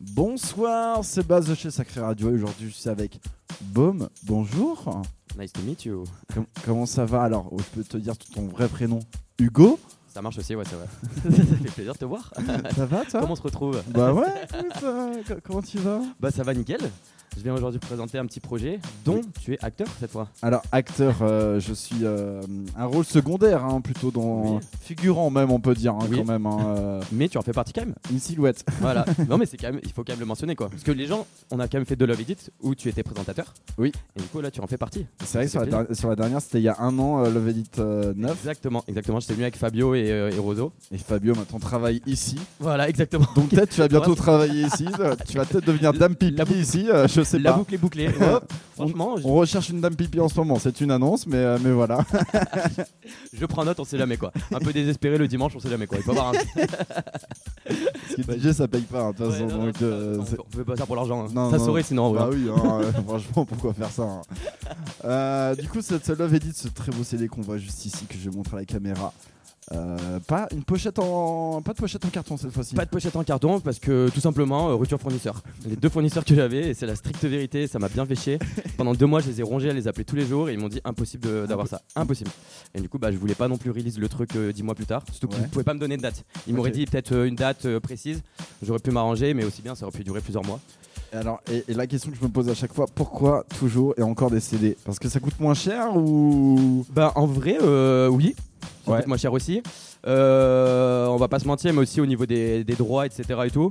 Bonsoir, c'est Baz de chez Sacré Radio et aujourd'hui je suis avec Baume. Bonjour. Nice to meet you. Com- comment ça va? Alors, je peux te dire ton vrai prénom Hugo Ça marche aussi, ouais, c'est vrai. ça fait plaisir de te voir. Ça va toi Comment on se retrouve Bah ouais, écoute, euh, co- comment tu vas? Bah ça va nickel. Je viens aujourd'hui présenter un petit projet dont tu es acteur cette fois. Alors, acteur, euh, je suis euh, un rôle secondaire, hein, plutôt dans. Oui. Figurant même, on peut dire, hein, Oui. quand même. hein, Mais tu en fais partie quand même. une silhouette. Voilà. non mais c'est quand même, il faut quand même le mentionner quoi. Parce que les gens, on a quand même fait de Love Edit où tu étais présentateur. Oui. Et du coup là tu en fais partie. C'est vrai que sur la, dernière, c'était il y a un an, Love Edit euh, 9. Exactement, exactement. J'étais venu avec Fabio et, euh, et Roso. Et Fabio maintenant travaille ici. Voilà, exactement. Donc peut-être tu vas bientôt travailler ici. Tu vas peut-être devenir Dame Pipi La ici, euh, je sais La pas. boucle est bouclée. Franchement, je, On recherche une Dame Pipi en ce moment, c'est une annonce, mais, euh, mais voilà. je prends note, on sait jamais quoi. Un peu désespéré le dimanche, on sait jamais quoi. Il faut avoir un. Parce que DJ ça paye pas, hein, de toute façon. non, donc, euh, on fait pas ça pour l'argent. hein. Ça saurait sinon. Bah oui, hein, euh, franchement, pourquoi faire ça hein. Euh, Du coup, cette ce Love Edit, ce très beau CD qu'on voit juste ici, que je vais montrer à la caméra. Euh, pas une pochette en, pas de pochette en carton cette fois-ci. Pas de pochette en carton parce que tout simplement euh, rupture fournisseur. Les deux fournisseurs que j'avais et c'est la stricte vérité, ça m'a bien fait chier. Pendant deux mois je les ai rongés à les appeler tous les jours et ils m'ont dit impossible d'avoir ça, impossible. Et du coup bah je voulais pas non plus release le truc euh, dix mois plus tard, surtout qu'ils Ouais. ne pouvaient pas me donner de date. Ils m'auraient dit peut-être une date précise, j'aurais pu m'arranger mais aussi bien ça aurait pu durer plusieurs mois. Et alors, et, et la question que je me pose à chaque fois, pourquoi toujours et encore des CD Parce que ça coûte moins cher ou? Bah en vrai euh, oui, ça Ouais. coûte moins cher aussi. Euh, on va pas se mentir mais aussi au niveau des, des droits etc et tout.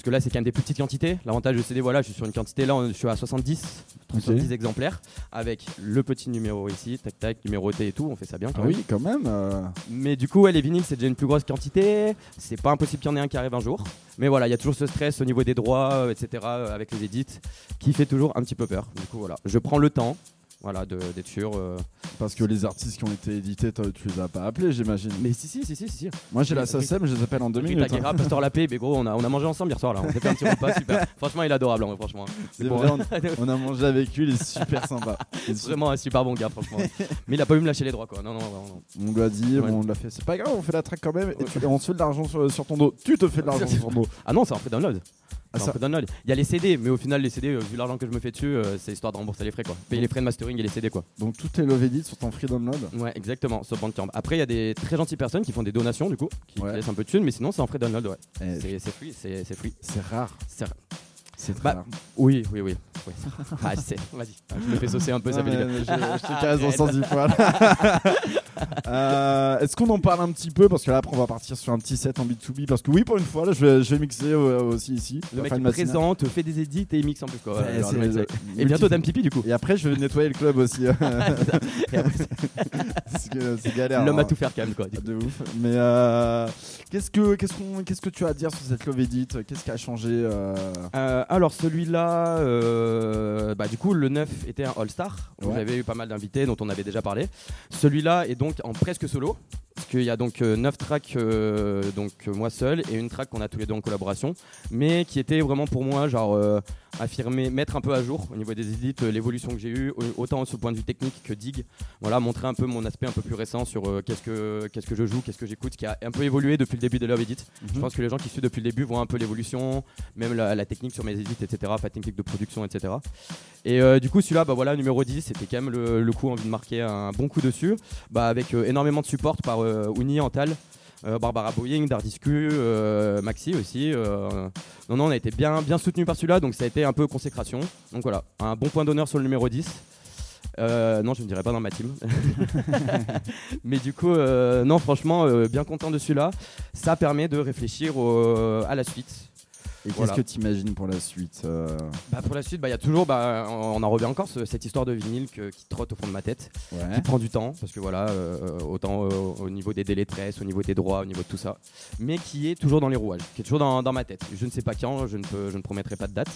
Parce que là c'est quand même des plus petites quantités. L'avantage du CD voilà je suis sur une quantité là je suis à 70 70 exemplaires avec le petit numéro ici, tac tac, numéroté et tout, on fait ça bien quand Ah même. oui, quand même. euh, Mais du coup, ouais, les vinyles, c'est déjà une plus grosse quantité. C'est pas impossible qu'il y en ait un qui arrive un jour. Mais voilà, il y a toujours ce stress au niveau des droits, euh, etc., euh, avec les édits, qui fait toujours un petit peu peur. Du coup, voilà, je prends le temps. Voilà, d'être sûr. euh. Parce que les artistes qui ont été édités, tu les as pas appelés, j'imagine. Mais si, si, si, si, si. Moi, j'ai la SACEM, je les appelle en deux Rita minutes. hein. Pasteur Lapé, mais gros, on a, on a mangé ensemble hier soir là. On s'est fait un petit repas super. Franchement, il est adorable, franchement. C'est pour- vrai, on, on a mangé avec lui, il est super sympa. Il est C'est vraiment un super bon gars, franchement. mais il a pas eu me lâcher les droits, quoi. Non, non, vraiment. non. On lui a dit, Ouais. on l'a fait. C'est pas grave, on fait la track quand même. Et, tu- et on se fait de l'argent sur, sur ton dos. Tu te fais de l'argent sur ton dos. Ah non, c'est un prix download. Ah, un. Il y a les CD, mais au final, les CD, euh, vu l'argent que je me fais dessus, euh, c'est histoire de rembourser les frais, quoi. Payer les frais de mastering et les CD, quoi. Donc tout est love sur ton free download. Ouais, exactement, sur Bandcamp. Après, il y a des très gentilles personnes qui font des donations, du coup, qui Ouais. laissent un peu de thunes, mais sinon, c'est en frais download, ouais. Eh, C'est free, c'est free. C'est rare. C'est- C'est très Bah, rare. Oui, oui, oui. oui. Ah, je sais, vas-y. Ah, Je me fais saucer un peu, ça fait mais je, je te case en sens du poil. Euh, Est-ce qu'on en parle un petit peu? Parce que là, après, on va partir sur un petit set en B2B. Parce que oui, pour une fois, là, je vais, je vais mixer euh, aussi ici. Le mec présente, fait des edits et il mixe en plus, quoi. Ouais, alors, le le- Et bientôt Dame Pipi, du coup. Et après, je vais nettoyer le club aussi. C'est galère. L'homme hein. à tout faire, quand même, quoi. De ouf. Mais euh, qu'est-ce que qu'est-ce qu'on qu'est-ce que tu as à dire sur cette Love Edit? Qu'est-ce qui a changé Euh, alors celui-là, euh, bah, du coup le 9 était un All-Star, Ouais. j'avais eu pas mal d'invités dont on avait déjà parlé. Celui-là est donc en presque solo, parce qu'il y a donc 9 tracks, euh, donc euh, moi seul, et une track qu'on a tous les deux en collaboration, mais qui était vraiment pour moi genre euh, affirmer, mettre un peu à jour au niveau des edits, euh, l'évolution que j'ai eue, au- autant sur le point de vue technique que dig, voilà, montrer un peu mon aspect un peu plus récent sur euh, qu'est-ce que qu'est-ce que je joue, qu'est-ce que j'écoute, qui a un peu évolué depuis le début de Love Edit. Je Mhm. pense que les gens qui suivent depuis le début voient un peu l'évolution, même la, la technique sur mes etc., technique de production, etc. Et euh, du coup, celui-là, bah voilà, numéro 10, c'était quand même le, le coup, envie de marquer un bon coup dessus, bah, avec euh, énormément de support par euh, Ouni, Antal. euh, Barbara Boeing, Dardiscu, Maxi aussi. non, non, on a été bien, bien soutenu par celui-là, donc ça a été un peu consécration. Donc voilà, un bon point d'honneur sur le numéro 10. Euh, non, je ne dirais pas dans ma team. Mais du coup, euh, non, franchement, euh, bien content de celui-là. Ça permet de réfléchir au- à la suite. Et qu'est-ce que tu imagines pour la suite euh, Bah, pour la suite, bah, il y a toujours, bah, on en revient encore, ce- cette histoire de vinyle que- qui trotte au fond de ma tête, Ouais. qui prend du temps, parce que voilà, euh, autant euh, au niveau des délais de presse, au niveau des droits, au niveau de tout ça, mais qui est toujours dans les rouages, qui est toujours dans, dans ma tête. Je ne sais pas quand, je ne, peux, je ne promettrai pas de date.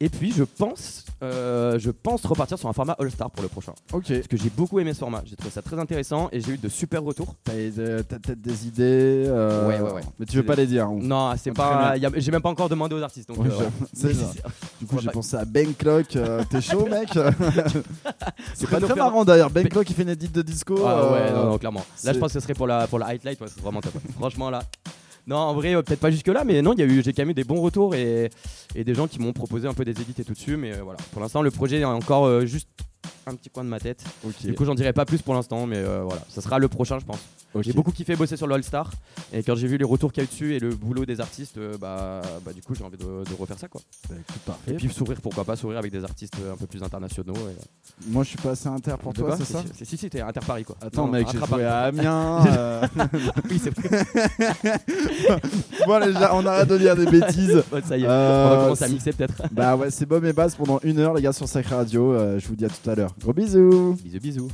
Et puis, je pense, je pense repartir sur un format All-Star pour le prochain. Ok. Parce que j'ai beaucoup aimé ce format, j'ai trouvé ça très intéressant et j'ai eu de super retours. T'as peut-être des idées Ouais, ouais, ouais. Mais tu veux pas les dire hein Non, c'est pas. J'ai même pas encore demandé aux artistes. Donc, Ouais, euh, c'est ça. Du coup, j'ai pensé à Ben Clock. euh, T'es chaud, mec C'est pas très marrant d'ailleurs. Ben Clock, il fait une edit de disco. Ah ouais, euh, non, non, clairement. Là, je pense que ce serait pour la, pour la highlight, ouais, c'est vraiment top. Franchement, là, Non, en vrai, euh, peut-être pas jusque-là, mais non, j'ai quand même eu des bons retours et, et des gens qui m'ont proposé un peu des édits et tout dessus. Mais euh, voilà, pour l'instant, le projet est encore euh, juste un petit coin de ma tête. Du coup, j'en dirai pas plus pour l'instant, mais voilà, ça sera le prochain, je pense. J'ai beaucoup kiffé bosser sur le All-Star et quand j'ai vu les retours qu'il y a eu dessus et le boulot des artistes, euh, bah, bah, du coup, j'ai envie de, de refaire ça quoi. Bah, écoute, parfait. Et puis sourire, pourquoi pas sourire avec des artistes euh, un peu plus internationaux. et- Moi, je suis pas assez inter pour toi, c'est ça Si, si, si, t'es Inter-Paris quoi. Attends, Non, mec, j'ai joué à Amiens. euh, Oui, c'est vrai. bon, déjà, on arrête de dire des bêtises. Ça y est, Euh, on va commencer à mixer peut-être. Bah ouais, c'est Bob et Bass pendant une heure, les gars, sur Sacré Radio. Euh, je vous dis à tout à l'heure. Gros bisous. Bisous, bisous.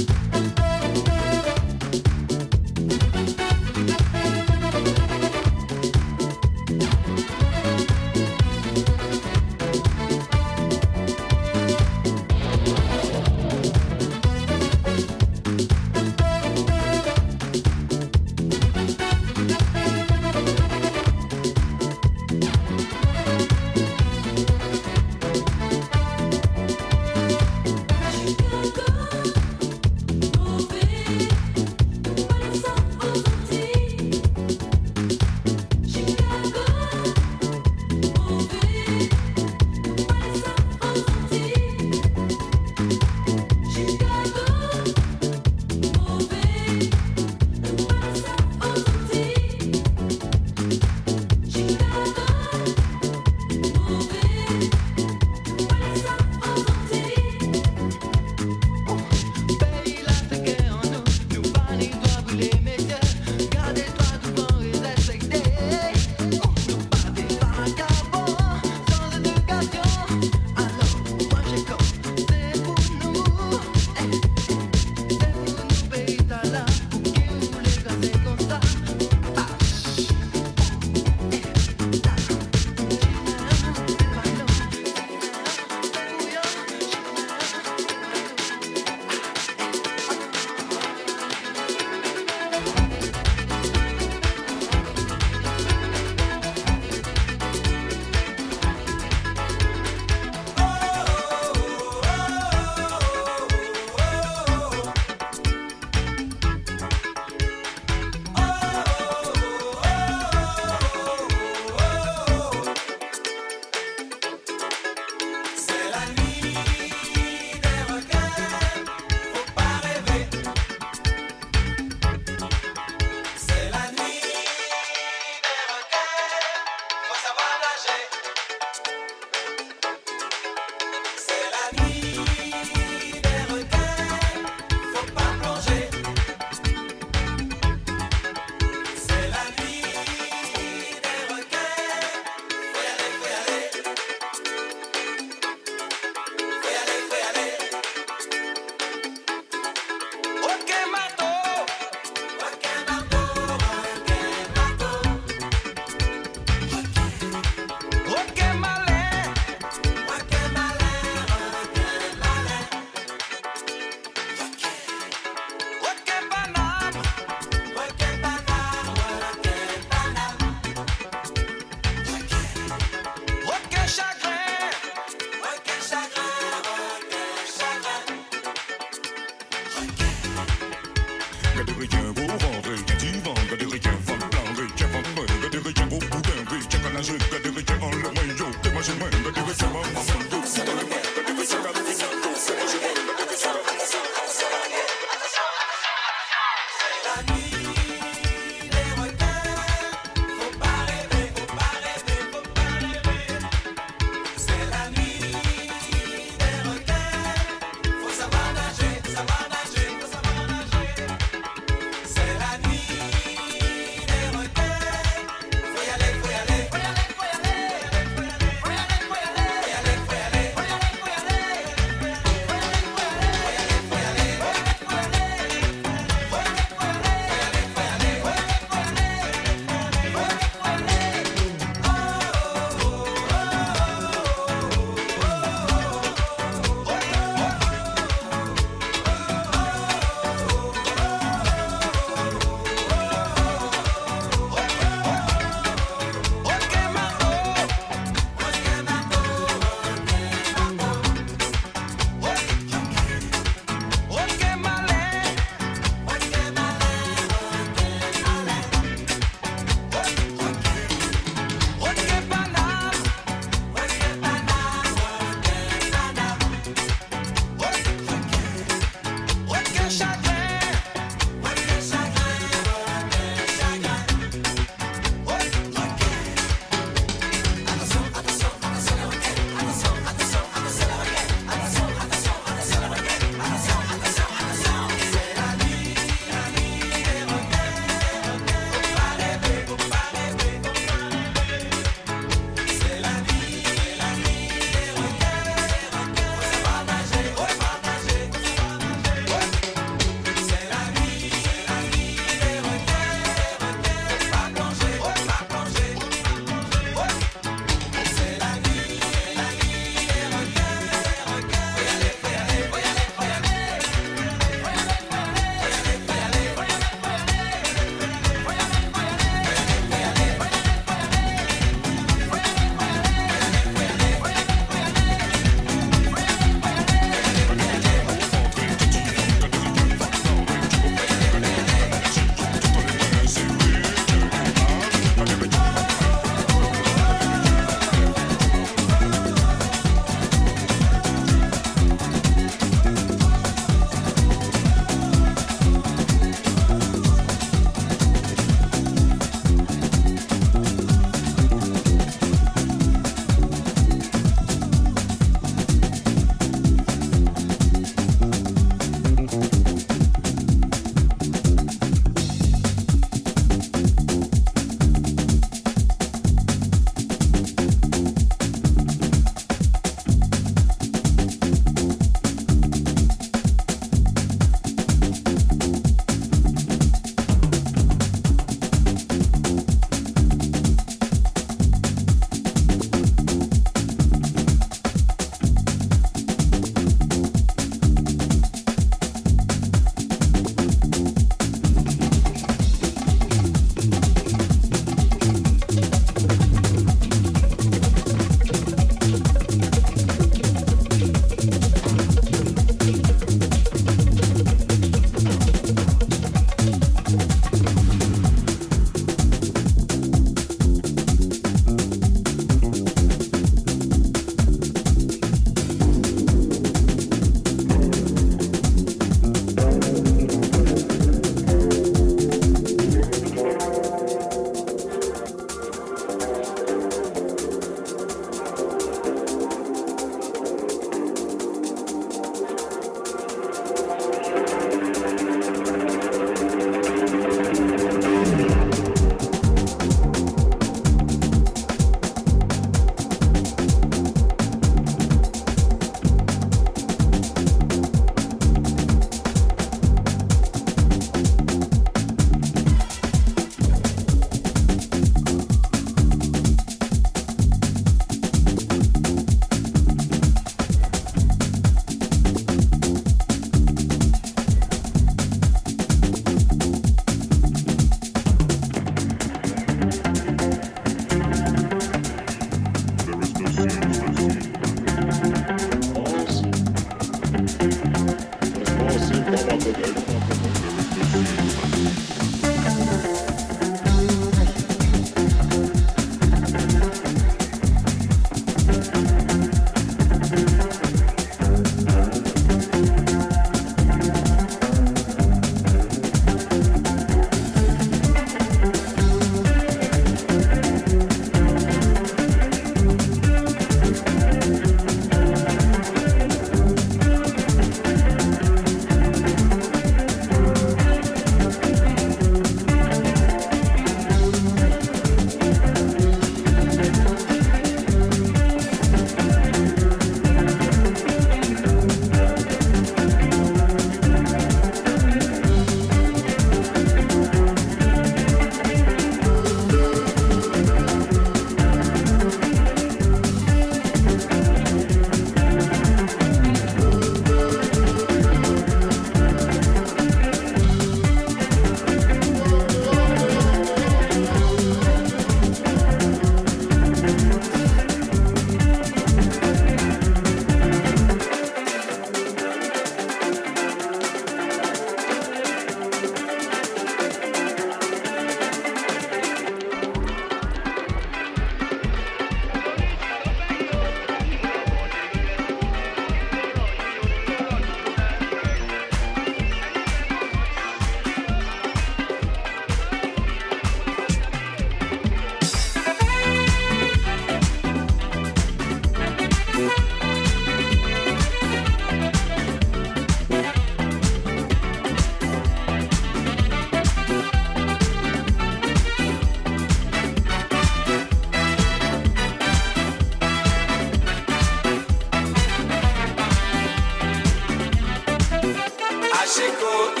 Chico.